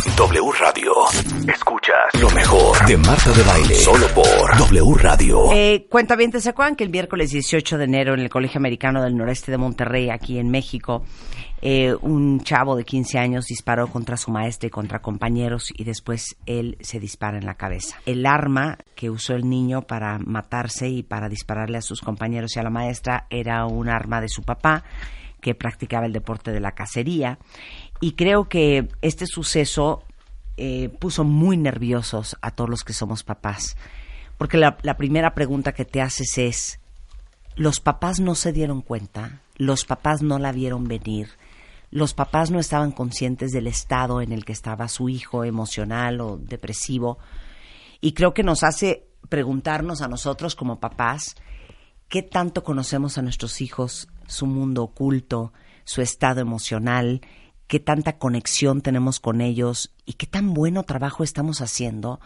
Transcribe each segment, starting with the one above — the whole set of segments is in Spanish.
W Radio. Escuchas lo mejor de Marta de Baile. Solo por W Radio. Eh, cuenta bien, ¿se acuerdan que el miércoles 18 de enero en el Colegio Americano del Noreste de Monterrey, aquí en México, eh, un chavo de 15 años disparó contra su maestra y contra compañeros y después él se dispara en la cabeza. El arma que usó el niño para matarse y para dispararle a sus compañeros y a la maestra era un arma de su papá que practicaba el deporte de la cacería y creo que este suceso eh, puso muy nerviosos a todos los que somos papás porque la, la primera pregunta que te haces es los papás no se dieron cuenta, los papás no la vieron venir, los papás no estaban conscientes del estado en el que estaba su hijo emocional o depresivo. Y creo que nos hace preguntarnos a nosotros como papás qué tanto conocemos a nuestros hijos, su mundo oculto, su estado emocional, qué tanta conexión tenemos con ellos y qué tan bueno trabajo estamos haciendo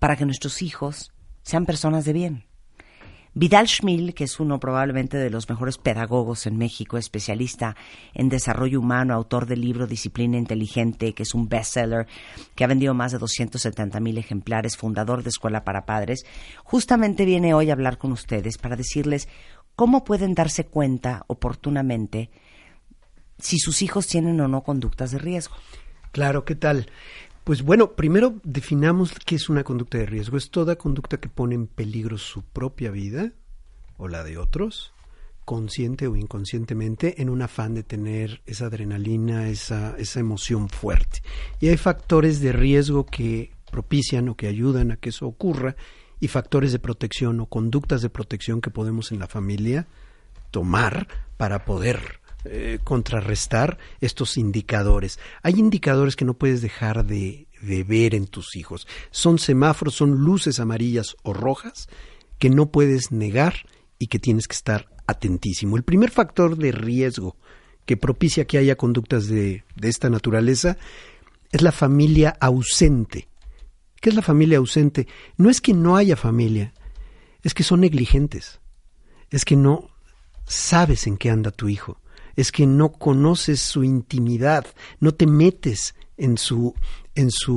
para que nuestros hijos sean personas de bien. Vidal Schmil, que es uno probablemente de los mejores pedagogos en México, especialista en desarrollo humano, autor del libro Disciplina Inteligente, que es un bestseller, que ha vendido más de 270 mil ejemplares, fundador de Escuela para Padres, justamente viene hoy a hablar con ustedes para decirles cómo pueden darse cuenta oportunamente si sus hijos tienen o no conductas de riesgo. Claro, ¿qué tal? Pues bueno, primero definamos qué es una conducta de riesgo. Es toda conducta que pone en peligro su propia vida o la de otros, consciente o inconscientemente, en un afán de tener esa adrenalina, esa, esa emoción fuerte. Y hay factores de riesgo que propician o que ayudan a que eso ocurra y factores de protección o conductas de protección que podemos en la familia tomar para poder eh, contrarrestar estos indicadores. Hay indicadores que no puedes dejar de, de ver en tus hijos. Son semáforos, son luces amarillas o rojas que no puedes negar y que tienes que estar atentísimo. El primer factor de riesgo que propicia que haya conductas de, de esta naturaleza es la familia ausente. ¿Qué es la familia ausente? No es que no haya familia, es que son negligentes, es que no sabes en qué anda tu hijo, es que no conoces su intimidad, no te metes en su en su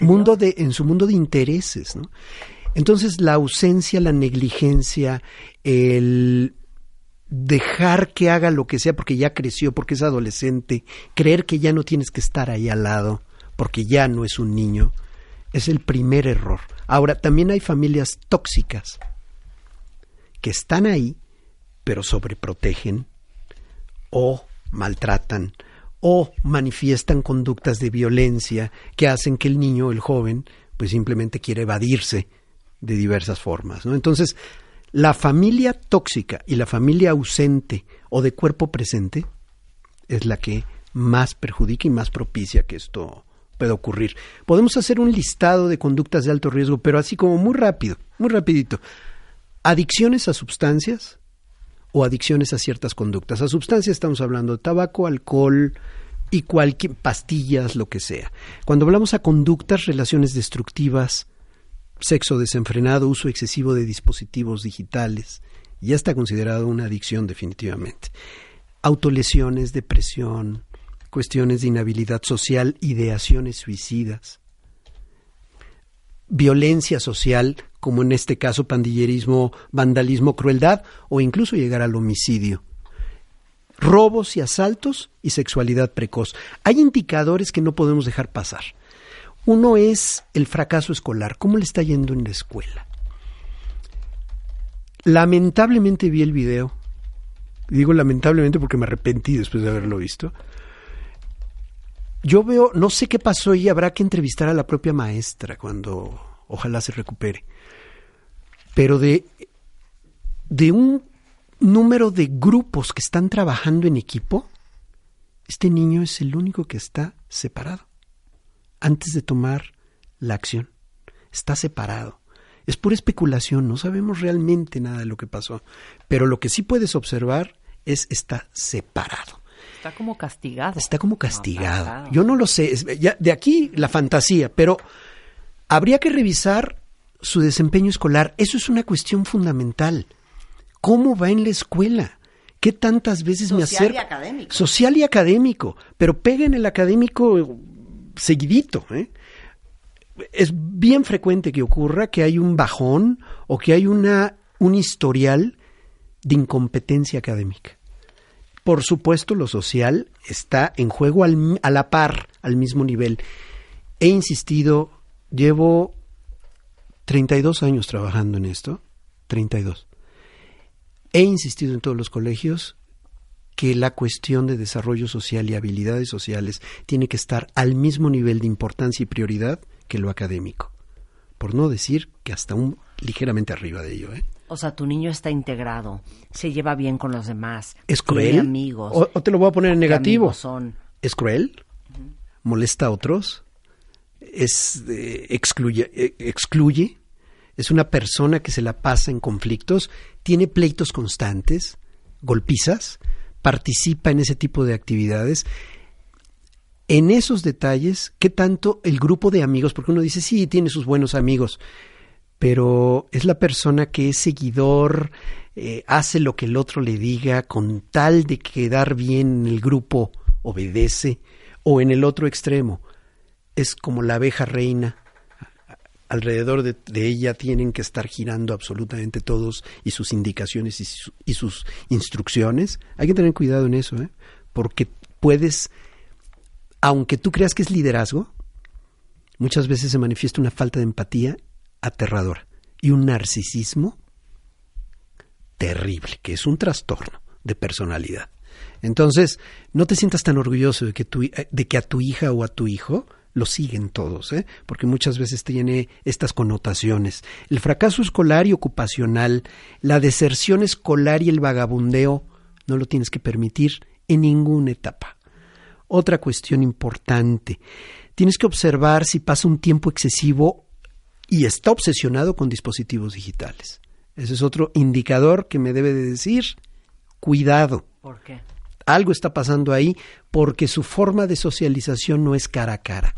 mundo, de en su mundo de intereses, ¿no? Entonces la ausencia, la negligencia, el dejar que haga lo que sea porque ya creció, porque es adolescente, creer que ya no tienes que estar ahí al lado porque ya no es un niño, es el primer error. Ahora, también hay familias tóxicas que están ahí, pero sobreprotegen, o maltratan o manifiestan conductas de violencia que hacen que el niño, el joven, pues simplemente quiere evadirse de diversas formas. ¿no? Entonces, la familia tóxica y la familia ausente o de cuerpo presente es la que más perjudica y más propicia que esto pueda ocurrir. Podemos hacer un listado de conductas de alto riesgo, pero así como muy rápido, muy rapidito. Adicciones a sustancias, o adicciones a ciertas conductas. A sustancias estamos hablando de tabaco, alcohol y cualquier pastillas, lo que sea. Cuando hablamos a conductas, relaciones destructivas, sexo desenfrenado, uso excesivo de dispositivos digitales, ya está considerado una adicción definitivamente. Autolesiones, depresión, cuestiones de inhabilidad social, ideaciones suicidas, violencia social, como en este caso pandillerismo, vandalismo, crueldad o incluso llegar al homicidio. Robos y asaltos y sexualidad precoz. Hay indicadores que no podemos dejar pasar. Uno es el fracaso escolar. ¿Cómo le está yendo en la escuela? Lamentablemente vi el video. Digo lamentablemente porque me arrepentí después de haberlo visto. Yo veo, no sé qué pasó y habrá que entrevistar a la propia maestra cuando ojalá se recupere. Pero de, de un número de grupos que están trabajando en equipo, este niño es el único que está separado antes de tomar la acción. Está separado. Es pura especulación, no sabemos realmente nada de lo que pasó, pero lo que sí puedes observar es está separado. Está como castigado. Está como castigado. Yo no lo sé, ya, de aquí la fantasía, pero habría que revisar su desempeño escolar. Eso es una cuestión fundamental. ¿Cómo va en la escuela? ¿Qué tantas veces me acerco? Social y académico. Social y académico. Pero pega en el académico seguidito. ¿eh? Es bien frecuente que ocurra que hay un bajón o que hay una, un historial de incompetencia académica. Por supuesto, lo social está en juego al- a la par, al mismo nivel. He insistido, llevo 32 años trabajando en esto, 32. He insistido en todos los colegios que la cuestión de desarrollo social y habilidades sociales tiene que estar al mismo nivel de importancia y prioridad que lo académico. Por no decir que hasta un ligeramente arriba de ello. ¿eh? O sea, tu niño está integrado, se lleva bien con los demás, ¿Es tiene cruel? amigos. O, o te lo voy a poner en ¿Qué negativo. son? ¿Es cruel? ¿Molesta a otros? ¿Es, eh, excluye, eh, ¿Excluye? ¿Es una persona que se la pasa en conflictos? ¿Tiene pleitos constantes? ¿Golpizas? ¿Participa en ese tipo de actividades? En esos detalles, ¿qué tanto el grupo de amigos? Porque uno dice, sí, tiene sus buenos amigos, pero es la persona que es seguidor, eh, hace lo que el otro le diga con tal de quedar bien en el grupo, obedece, o en el otro extremo, es como la abeja reina, alrededor de, ella tienen que estar girando absolutamente todos y sus indicaciones y, su- y sus instrucciones. Hay que tener cuidado en eso, ¿eh? porque puedes, aunque tú creas que es liderazgo, muchas veces se manifiesta una falta de empatía aterradora y un narcisismo terrible, que es un trastorno de personalidad. Entonces, no te sientas tan orgulloso de que, tu, hi- de que a tu hija o a tu hijo lo siguen todos, ¿eh? porque muchas veces tiene estas connotaciones. El fracaso escolar y ocupacional, la deserción escolar y el vagabundeo, no lo tienes que permitir en ninguna etapa. Otra cuestión importante, tienes que observar si pasa un tiempo excesivo y está obsesionado con dispositivos digitales. Ese es otro indicador que me debe de decir, cuidado ¿Por qué? algo está pasando ahí porque su forma de socialización no es cara a cara.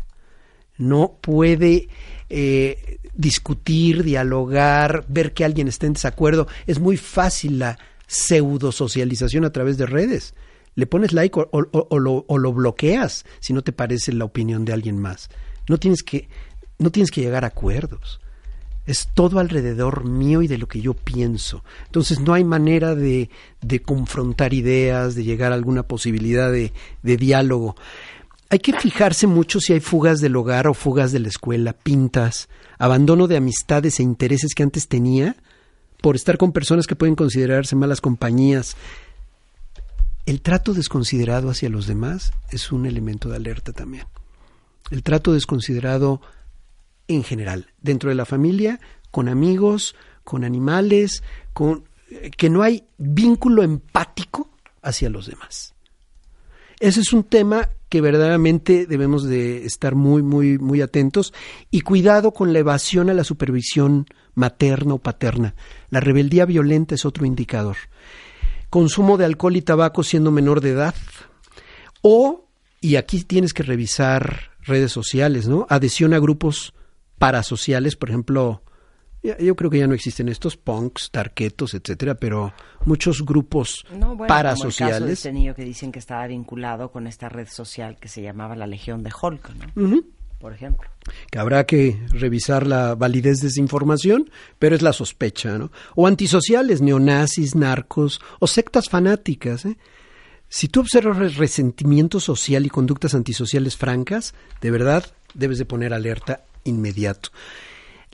No puede eh, discutir, dialogar, ver que alguien está en desacuerdo. Es muy fácil la pseudo socialización a través de redes. Le pones like o, o- o lo, o lo bloqueas si no te parece la opinión de alguien más. No tienes que, no tienes que llegar a acuerdos es todo alrededor mío y de lo que yo pienso. Entonces no hay manera de, de confrontar ideas, de llegar a alguna posibilidad de, de diálogo. Hay que fijarse mucho si hay fugas del hogar o fugas de la escuela, pintas, abandono de amistades e intereses que antes tenía por estar con personas que pueden considerarse malas compañías. El trato desconsiderado hacia los demás es un elemento de alerta también. El trato desconsiderado en general, dentro de la familia, con amigos, con animales, con que no hay vínculo empático hacia los demás. Ese es un tema que verdaderamente debemos de estar muy, muy, muy atentos y cuidado con la evasión a la supervisión materna o paterna. La rebeldía violenta es otro indicador. Consumo de alcohol y tabaco siendo menor de edad o, y aquí tienes que revisar redes sociales, ¿no? Adhesión a grupos parasociales, por ejemplo, yo creo que ya no existen estos punks, tarquetos, etcétera, pero muchos grupos No, bueno, como el caso de parasociales. este niño que dicen que estaba vinculado con esta red social que se llamaba la Legión de Hulk, ¿no? Por ejemplo. que habrá que revisar la validez de esa información, pero es la sospecha, ¿no? O antisociales, neonazis, narcos o sectas fanáticas, ¿eh? Si tú observas re- resentimiento social y conductas antisociales francas, de verdad debes de poner alerta inmediato.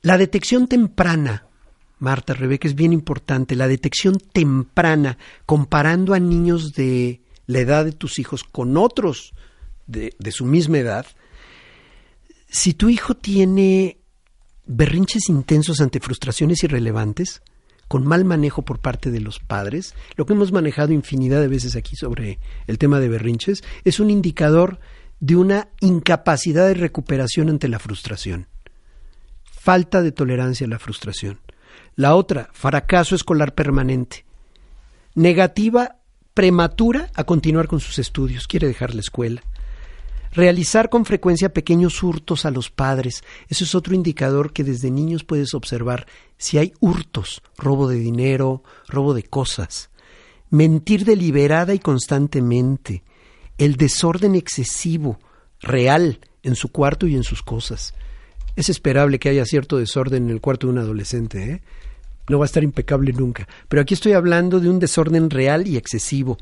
La detección temprana, Marta, Rebeca, es bien importante. La detección temprana, comparando a niños de la edad de tus hijos con otros de, de su misma edad, si tu hijo tiene berrinches intensos ante frustraciones irrelevantes, con mal manejo por parte de los padres, lo que hemos manejado infinidad de veces aquí sobre el tema de berrinches, es un indicador de una incapacidad de recuperación ante la frustración. Falta de tolerancia a la frustración. La otra, fracaso escolar permanente. Negativa prematura a continuar con sus estudios, quiere dejar la escuela. Realizar con frecuencia pequeños hurtos a los padres. Eso es otro indicador que desde niños puedes observar si hay hurtos, robo de dinero, robo de cosas. Mentir deliberada y constantemente. El desorden excesivo, real, en su cuarto y en sus cosas. Es esperable que haya cierto desorden en el cuarto de un adolescente, ¿eh? No va a estar impecable nunca. Pero aquí estoy hablando de un desorden real y excesivo.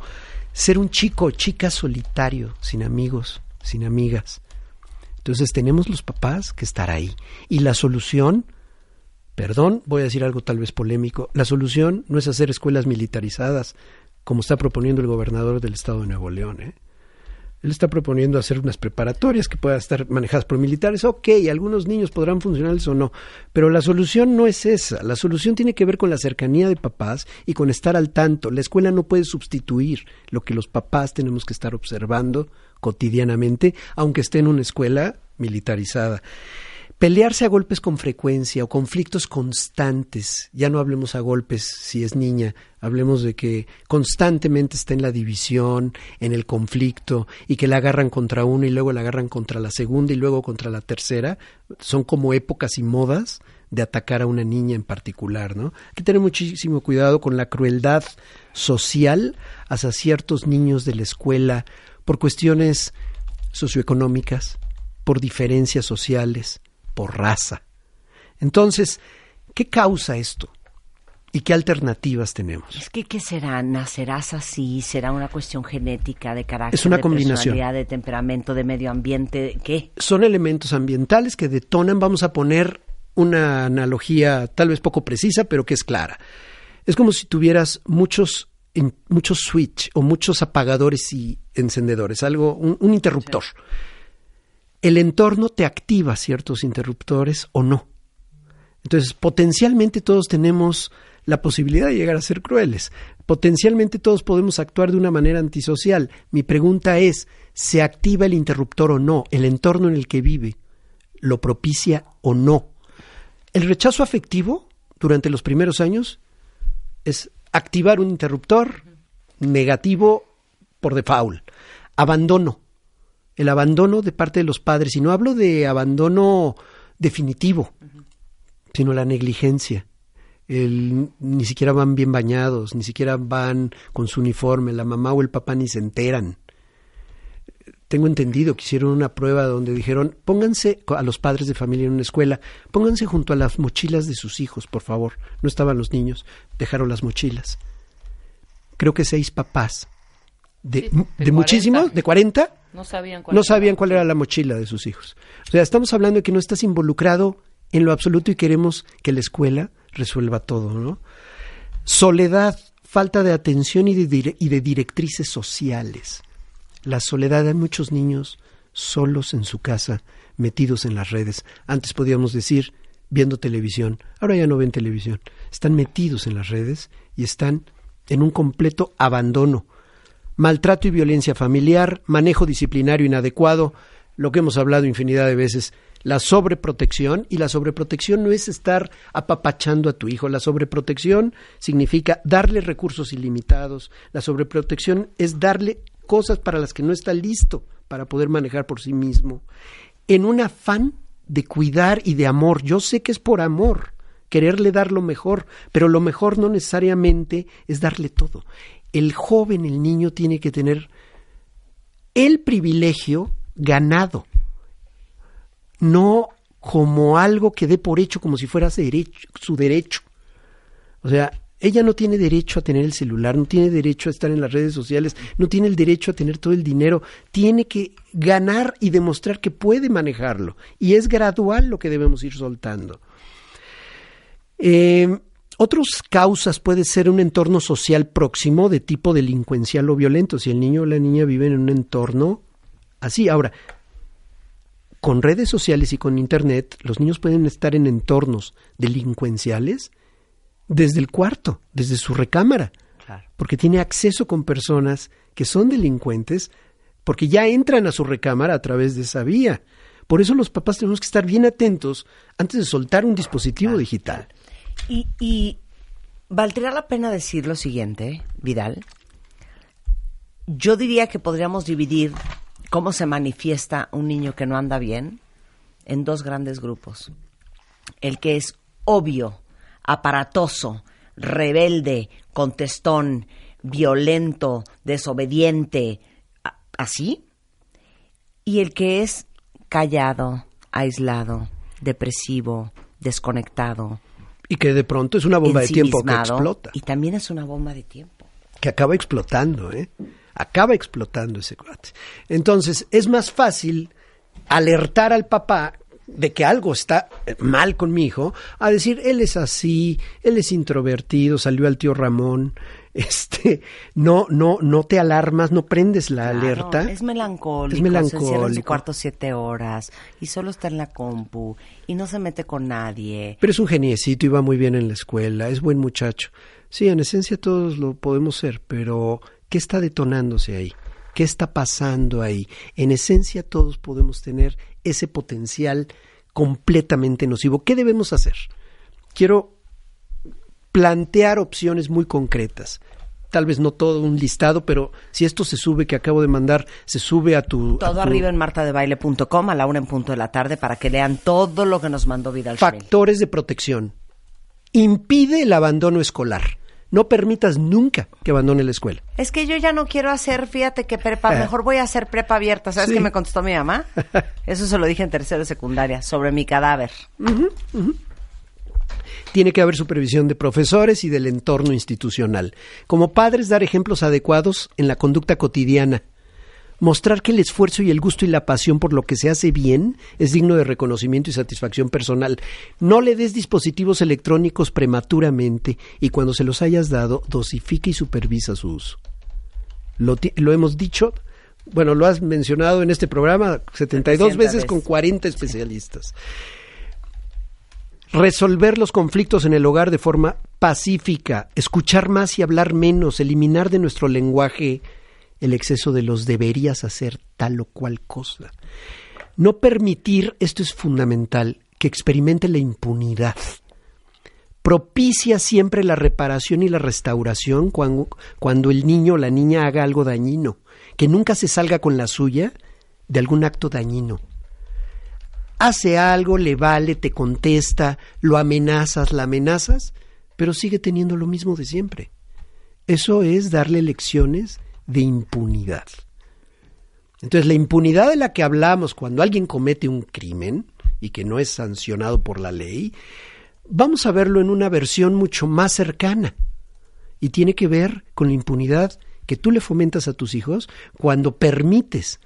Ser un chico o chica solitario, sin amigos, sin amigas. Entonces tenemos los papás que estar ahí. Y la solución, perdón, voy a decir algo tal vez polémico, la solución no es hacer escuelas militarizadas, como está proponiendo el gobernador del estado de Nuevo León. ¿eh? Él está proponiendo hacer unas preparatorias que puedan estar manejadas por militares. Ok, algunos niños podrán funcionar o no, pero la solución no es esa. La solución tiene que ver con la cercanía de papás y con estar al tanto. La escuela no puede sustituir lo que los papás tenemos que estar observando cotidianamente, aunque esté en una escuela militarizada. Pelearse a golpes con frecuencia o conflictos constantes, ya no hablemos a golpes si es niña, hablemos de que constantemente está en la división, en el conflicto y que la agarran contra uno y luego la agarran contra la segunda y luego contra la tercera, son como épocas y modas de atacar a una niña en particular, ¿no? Hay que tener muchísimo cuidado con la crueldad social hacia ciertos niños de la escuela por cuestiones socioeconómicas, por diferencias sociales, por raza. Entonces, ¿qué causa esto? ¿Y qué alternativas tenemos? Es que, ¿qué será? ¿Nacerás así? ¿Será una cuestión genética, de carácter, es una de combinación. personalidad, de temperamento, de medio ambiente? ¿Qué? Son elementos ambientales que detonan, vamos a poner una analogía tal vez poco precisa, pero que es clara. Es como si tuvieras muchos, muchos switch o muchos apagadores y encendedores, algo, un, interruptor el entorno te activa ciertos interruptores o no. Entonces, potencialmente todos tenemos la posibilidad de llegar a ser crueles. Potencialmente todos podemos actuar de una manera antisocial. Mi pregunta es, ¿se activa el interruptor o no? ¿El entorno en el que vive lo propicia o no? El rechazo afectivo durante los primeros años es activar un interruptor negativo por default. Abandono el abandono de parte de los padres, y no hablo de abandono definitivo, sino la negligencia. El, ni siquiera van bien bañados, ni siquiera van con su uniforme, la mamá o el papá ni se enteran. Tengo entendido que hicieron una prueba donde dijeron, pónganse a los padres de familia en una escuela, pónganse junto a las mochilas de sus hijos, por favor. No estaban los niños, dejaron las mochilas. Creo que seis papás de, de, muchísimos, de 40, no sabían, cuál, no sabían cuál era la mochila de sus hijos. O sea, estamos hablando de que no estás involucrado en lo absoluto y queremos que la escuela resuelva todo, ¿no? Soledad, falta de atención y de, y de directrices sociales. La soledad de muchos niños solos en su casa, metidos en las redes. Antes podíamos decir viendo televisión, ahora ya no ven televisión. Están metidos en las redes y están en un completo abandono maltrato y violencia familiar, manejo disciplinario inadecuado, lo que hemos hablado infinidad de veces, la sobreprotección, y la sobreprotección no es estar apapachando a tu hijo, la sobreprotección significa darle recursos ilimitados, la sobreprotección es darle cosas para las que no está listo para poder manejar por sí mismo, en un afán de cuidar y de amor. Yo sé que es por amor, quererle dar lo mejor, pero lo mejor no necesariamente es darle todo el joven, el niño, tiene que tener el privilegio ganado, no como algo que dé por hecho, como si fuera su derecho. O sea, ella no tiene derecho a tener el celular, no tiene derecho a estar en las redes sociales, no tiene el derecho a tener todo el dinero, tiene que ganar y demostrar que puede manejarlo. Y es gradual lo que debemos ir soltando. Eh, otras causas puede ser un entorno social próximo de tipo delincuencial o violento. Si el niño o la niña viven en un entorno así. Ahora, con redes sociales y con Internet, los niños pueden estar en entornos delincuenciales desde el cuarto, desde su recámara, porque tiene acceso con personas que son delincuentes, porque ya entran a su recámara a través de esa vía. Por eso los papás tenemos que estar bien atentos antes de soltar un dispositivo digital. Y, valdría la pena decir lo siguiente, Vidal. Yo diría que podríamos dividir cómo se manifiesta un niño que no anda bien en dos grandes grupos. El que es obvio, aparatoso, rebelde, contestón, violento, desobediente, así. Y el que es callado, aislado, depresivo, desconectado. Y que de pronto es una bomba de tiempo que explota. Y también es una bomba de tiempo. que acaba explotando, ¿eh? Acaba explotando ese cuate. Entonces, es más fácil alertar al papá de que algo está eh, mal con mi hijo, a decir, él es así, él es introvertido, salió al tío Ramón, este, no, no, no te alarmas, no prendes la Claro, alerta. Es melancólico. Es Se encierra en su melancólico. cuarto siete horas y solo está en la compu y no se mete con nadie. Pero es un geniecito y va muy bien en la escuela, es buen muchacho. Sí, en esencia todos lo podemos ser, pero ¿qué está detonándose ahí? ¿Qué está pasando ahí? En esencia todos podemos tener ese potencial completamente nocivo. ¿Qué debemos hacer? Quiero plantear opciones muy concretas. Tal vez no todo un listado, pero si esto se sube que acabo de mandar, se sube a tu... a Todo tu- arriba en martadebaile.com a la una en punto de la tarde para que lean todo lo que nos mandó Vidal. Factores de protección. Impide el abandono escolar. No permitas nunca que abandone la escuela. Es que yo ya no quiero hacer, fíjate que prepa, mejor voy a hacer prepa abierta. ¿Sabes Sí. qué me contestó mi mamá? Eso se lo dije en tercero de secundaria, sobre mi cadáver. Tiene que haber supervisión de profesores y del entorno institucional. Como padres, dar ejemplos adecuados en la conducta cotidiana. Mostrar que el esfuerzo y el gusto y la pasión por lo que se hace bien es digno de reconocimiento y satisfacción personal. No le des dispositivos electrónicos prematuramente y cuando se los hayas dado, dosifica y supervisa su uso. Lo, hemos dicho, bueno, lo has mencionado en este programa 72 700 veces veces. con 40 especialistas resolver los conflictos en el hogar de forma pacífica, escuchar más y hablar menos, eliminar de nuestro lenguaje el exceso de los deberías hacer tal o cual cosa. No permitir, esto es fundamental, que experimente la impunidad. Propicia siempre la reparación y la restauración cuando, cuando el niño o la niña haga algo dañino, que nunca se salga con la suya de algún acto dañino hace algo, le vale, te contesta, lo amenazas, la amenazas, pero sigue teniendo lo mismo de siempre. Eso es darle lecciones de impunidad. Entonces, la impunidad de la que hablamos cuando alguien comete un crimen y que no es sancionado por la ley, vamos a verlo en una versión mucho más cercana. Y tiene que ver con la impunidad que tú le fomentas a tus hijos cuando permites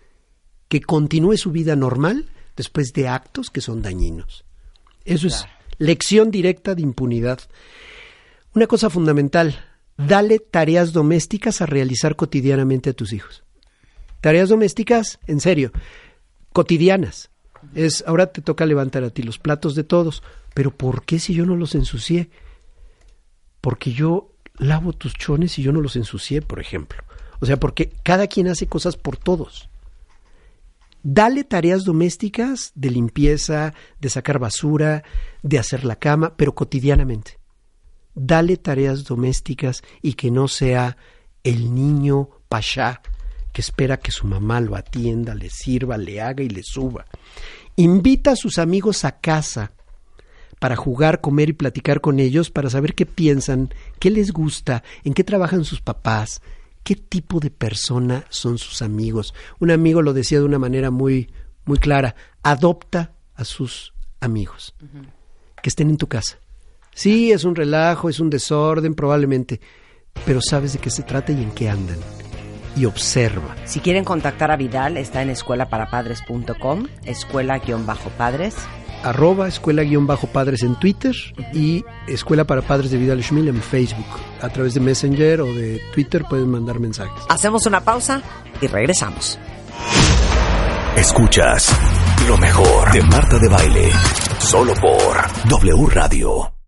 que continúe su vida normal después de actos que son dañinos. Eso es lección directa de impunidad. Una cosa fundamental, dale tareas domésticas a realizar cotidianamente a tus hijos. Tareas domésticas, en serio, cotidianas. Es ahora te toca levantar a ti los platos de todos, pero ¿por qué si yo no los ensucié? Porque yo lavo tus chones y yo no los ensucié, por ejemplo. O sea, porque cada quien hace cosas por todos. Dale tareas domésticas de limpieza, de sacar basura, de hacer la cama, pero cotidianamente. Dale tareas domésticas y que no sea el niño pachá que espera que su mamá lo atienda, le sirva, le haga y le suba. Invita a sus amigos a casa para jugar, comer y platicar con ellos, para saber qué piensan, qué les gusta, en qué trabajan sus papás, qué tipo de persona son sus amigos. Un amigo lo decía de una manera muy, muy clara, adopta a sus amigos, que estén en tu casa. Sí, es un relajo, es un desorden probablemente, pero sabes de qué se trata y en qué andan. Y observa. Si quieren contactar a Vidal, está en escuelaparapadres.com, escuela-padres. Arroba escuela-padres en Twitter y Escuela para Padres de Vidal Schmil en Facebook. A través de Messenger o de Twitter pueden mandar mensajes. Hacemos una pausa y regresamos. Escuchas lo mejor de Marta de Baile. Solo por W Radio.